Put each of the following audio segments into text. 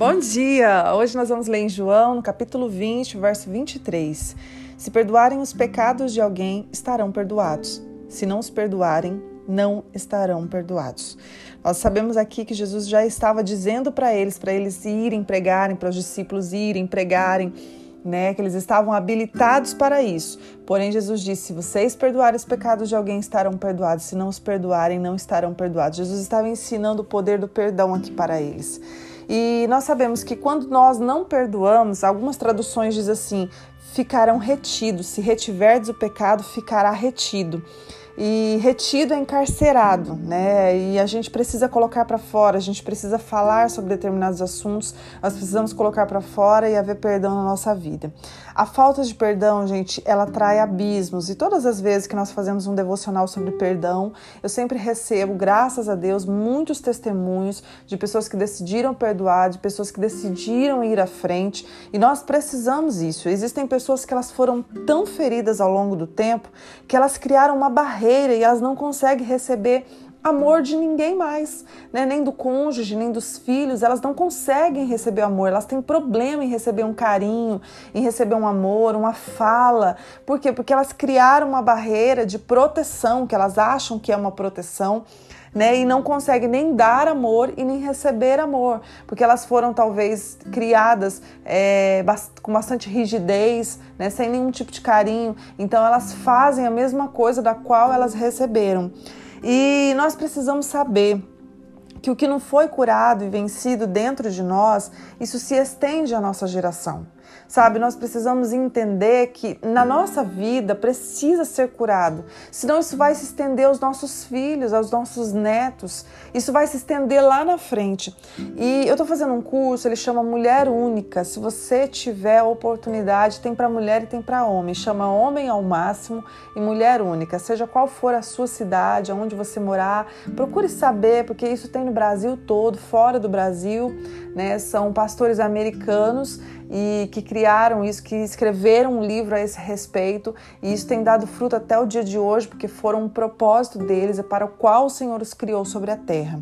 Bom dia! Hoje nós vamos ler em João, no capítulo 20, verso 23. Se perdoarem os pecados de alguém, estarão perdoados. Se não os perdoarem, não estarão perdoados. Nós sabemos aqui que Jesus já estava dizendo para eles, para eles irem pregarem, para os discípulos irem pregarem, né, que eles estavam habilitados para isso. Porém, Jesus disse: se vocês perdoarem os pecados de alguém, estarão perdoados. Se não os perdoarem, não estarão perdoados. Jesus estava ensinando o poder do perdão aqui para eles. E nós sabemos que quando nós não perdoamos, algumas traduções dizem assim: ficarão retidos. Se retiverdes o pecado, ficará retido e retido é encarcerado, né? E a gente precisa colocar para fora, a gente precisa falar sobre determinados assuntos, nós precisamos colocar para fora e haver perdão na nossa vida. A falta de perdão, gente, ela trai abismos e todas as vezes que nós fazemos um devocional sobre perdão, eu sempre recebo, graças a Deus, muitos testemunhos de pessoas que decidiram perdoar, de pessoas que decidiram ir à frente e nós precisamos isso. Existem pessoas que elas foram tão feridas ao longo do tempo que elas criaram uma barreira barreira e elas não conseguem receber amor de ninguém mais, né? nem do cônjuge, nem dos filhos, elas não conseguem receber amor, elas têm problema em receber um carinho, em receber um amor, uma fala. Por quê? Porque elas criaram uma barreira de proteção, que elas acham que é uma proteção, né? E não conseguem nem dar amor e nem receber amor, porque elas foram talvez criadas é, com bastante rigidez, né? Sem nenhum tipo de carinho. Então elas fazem a mesma coisa da qual elas receberam. E nós precisamos saber que o que não foi curado e vencido dentro de nós, isso se estende à nossa geração. Sabe, nós precisamos entender que na nossa vida precisa ser curado, senão isso vai se estender aos nossos filhos, aos nossos netos, isso vai se estender lá na frente. E eu estou fazendo um curso, ele chama Mulher Única. Se você tiver oportunidade, tem para mulher e tem para homem. Chama Homem ao Máximo e Mulher Única. Seja qual for a sua cidade, aonde você morar, procure saber, porque isso tem no Brasil todo, fora do Brasil, né? São pastores americanos e que criaram isso, que escreveram um livro a esse respeito, e isso tem dado fruto até o dia de hoje, porque foram um propósito deles, é para o qual o Senhor os criou sobre a terra.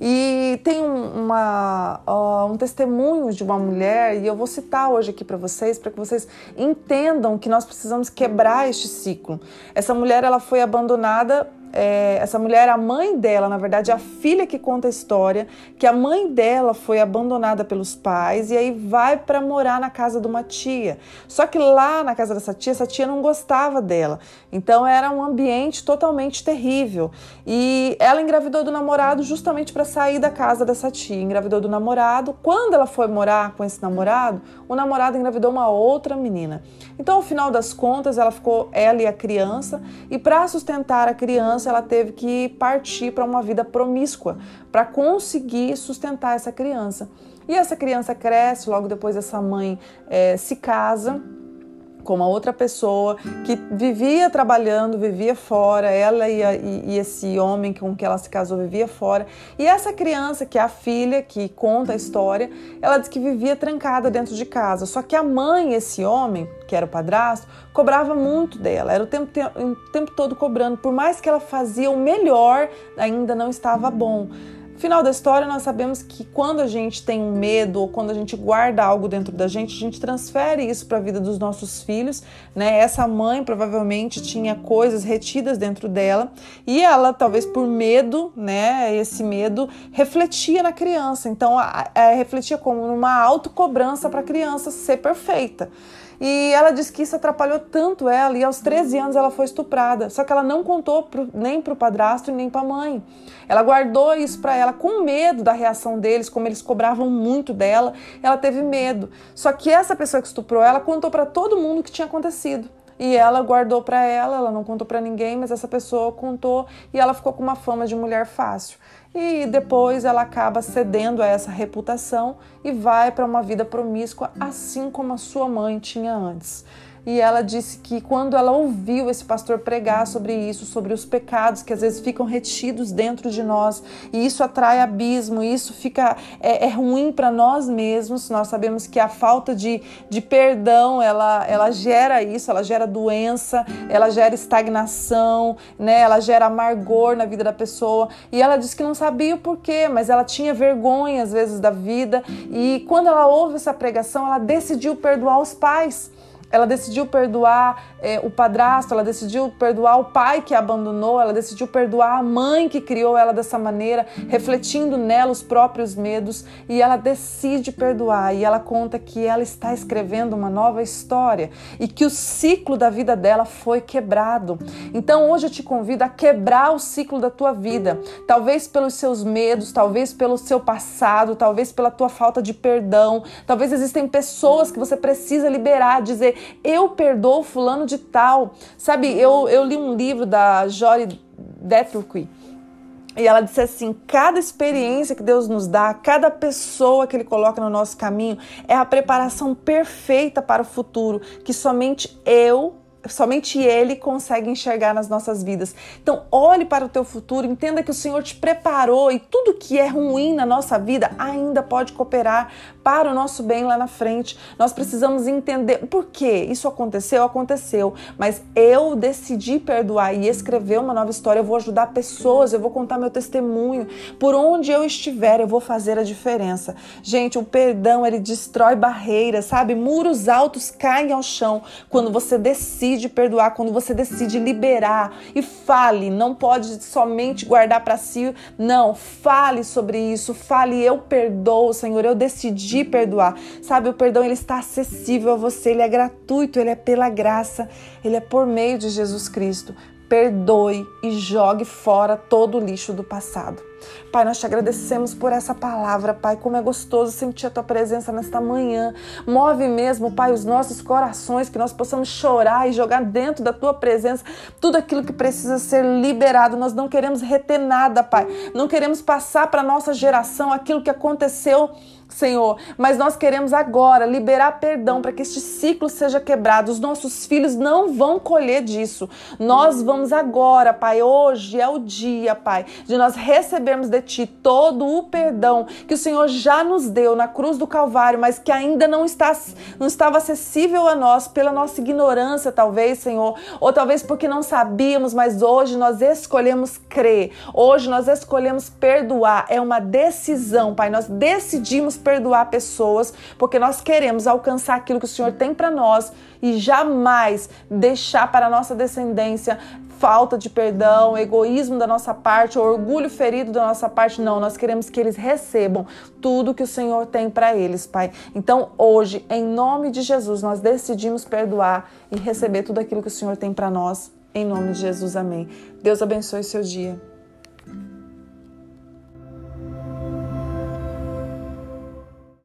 E tem uma, uh, um testemunho de uma mulher, e eu vou citar hoje aqui para vocês, para que vocês entendam que nós precisamos quebrar este ciclo. Essa mulher ela foi abandonada é, essa mulher, a mãe dela, na verdade, a filha que conta a história, que a mãe dela foi abandonada pelos pais e aí vai para morar na casa de uma tia. Só que lá na casa dessa tia, essa tia não gostava dela. Então era um ambiente totalmente terrível. E ela engravidou do namorado justamente para sair da casa dessa tia. Engravidou do namorado. Quando ela foi morar com esse namorado, o namorado engravidou uma outra menina. Então, ao final das contas, ela ficou ela e a criança, e para sustentar a criança ela teve que partir para uma vida promíscua para conseguir sustentar essa criança. E essa criança cresce, logo depois essa mãe é, se casa com uma outra pessoa que vivia trabalhando, vivia fora, ela e, a, e, esse homem com que ela se casou vivia fora. E essa criança, que é a filha que conta a história, ela diz que vivia trancada dentro de casa. Só que a mãe, esse homem, que era o padrasto, cobrava muito dela, era o tempo, o tempo todo cobrando. Por mais que ela fazia o melhor, ainda não estava bom. Final da história, nós sabemos que quando a gente tem um medo ou quando a gente guarda algo dentro da gente, a gente transfere isso para a vida dos nossos filhos, né? Essa mãe provavelmente tinha coisas retidas dentro dela e ela, talvez por medo, né? Esse medo refletia na criança. Então, a, a, refletia como uma autocobrança para a criança ser perfeita. E ela disse que isso atrapalhou tanto ela, e aos 13 anos ela foi estuprada. Só que ela não contou pro, nem para o padrasto nem para a mãe. Ela guardou isso para ela com medo da reação deles, como eles cobravam muito dela, ela teve medo. Só que essa pessoa que estuprou ela contou para todo mundo o que tinha acontecido. E ela guardou para ela, ela não contou para ninguém, mas essa pessoa contou e ela ficou com uma fama de mulher fácil. E depois ela acaba cedendo a essa reputação e vai para uma vida promíscua, assim como a sua mãe tinha antes. E ela disse que quando ela ouviu esse pastor pregar sobre isso, sobre os pecados que às vezes ficam retidos dentro de nós, e isso atrai abismo, isso fica é, é ruim para nós mesmos. Nós sabemos que a falta de, de perdão ela, ela gera isso, ela gera doença, ela gera estagnação, né? Ela gera amargor na vida da pessoa. E ela disse que não sabia o porquê, mas ela tinha vergonha às vezes da vida. E quando ela ouve essa pregação, ela decidiu perdoar os pais ela decidiu perdoar é, o padrasto, ela decidiu perdoar o pai que a abandonou, ela decidiu perdoar a mãe que criou ela dessa maneira, refletindo nela os próprios medos, e ela decide perdoar. E ela conta que ela está escrevendo uma nova história e que o ciclo da vida dela foi quebrado. Então hoje eu te convido a quebrar o ciclo da tua vida, talvez pelos seus medos, talvez pelo seu passado, talvez pela tua falta de perdão, talvez existem pessoas que você precisa liberar, dizer eu perdoo fulano de tal. Sabe, eu, eu li um livro da Jory Deathwick e ela disse assim: cada experiência que Deus nos dá, cada pessoa que Ele coloca no nosso caminho, é a preparação perfeita para o futuro que somente eu somente Ele consegue enxergar nas nossas vidas. Então, olhe para o teu futuro, entenda que o Senhor te preparou e tudo que é ruim na nossa vida ainda pode cooperar para o nosso bem lá na frente. Nós precisamos entender por que isso aconteceu, aconteceu, mas eu decidi perdoar e escrever uma nova história. Eu vou ajudar pessoas, eu vou contar meu testemunho. Por onde eu estiver, eu vou fazer a diferença. Gente, o perdão ele destrói barreiras, sabe? Muros altos caem ao chão quando você decide decide perdoar, quando você decide liberar e fale, não pode somente guardar para si, não, fale sobre isso, fale eu perdoo, Senhor, eu decidi perdoar. Sabe, o perdão ele está acessível a você, ele é gratuito, ele é pela graça, ele é por meio de Jesus Cristo perdoe e jogue fora todo o lixo do passado. Pai, nós te agradecemos por essa palavra, Pai. Como é gostoso sentir a tua presença nesta manhã. Move mesmo, Pai, os nossos corações, que nós possamos chorar e jogar dentro da tua presença tudo aquilo que precisa ser liberado. Nós não queremos reter nada, Pai. Não queremos passar para nossa geração aquilo que aconteceu Senhor, mas nós queremos agora liberar perdão para que este ciclo seja quebrado. Os nossos filhos não vão colher disso. Nós vamos agora, Pai, hoje é o dia, Pai, de nós recebermos de Ti todo o perdão que o Senhor já nos deu na cruz do Calvário, mas que ainda não, está, não estava acessível a nós pela nossa ignorância, talvez, Senhor, ou talvez porque não sabíamos, mas hoje nós escolhemos crer, hoje nós escolhemos perdoar. É uma decisão, Pai, nós decidimos perdoar pessoas, porque nós queremos alcançar aquilo que o Senhor tem para nós e jamais deixar para a nossa descendência falta de perdão, egoísmo da nossa parte, orgulho ferido da nossa parte. Não, nós queremos que eles recebam tudo que o Senhor tem para eles, Pai. Então, hoje, em nome de Jesus, nós decidimos perdoar e receber tudo aquilo que o Senhor tem para nós. Em nome de Jesus, amém. Deus abençoe seu dia.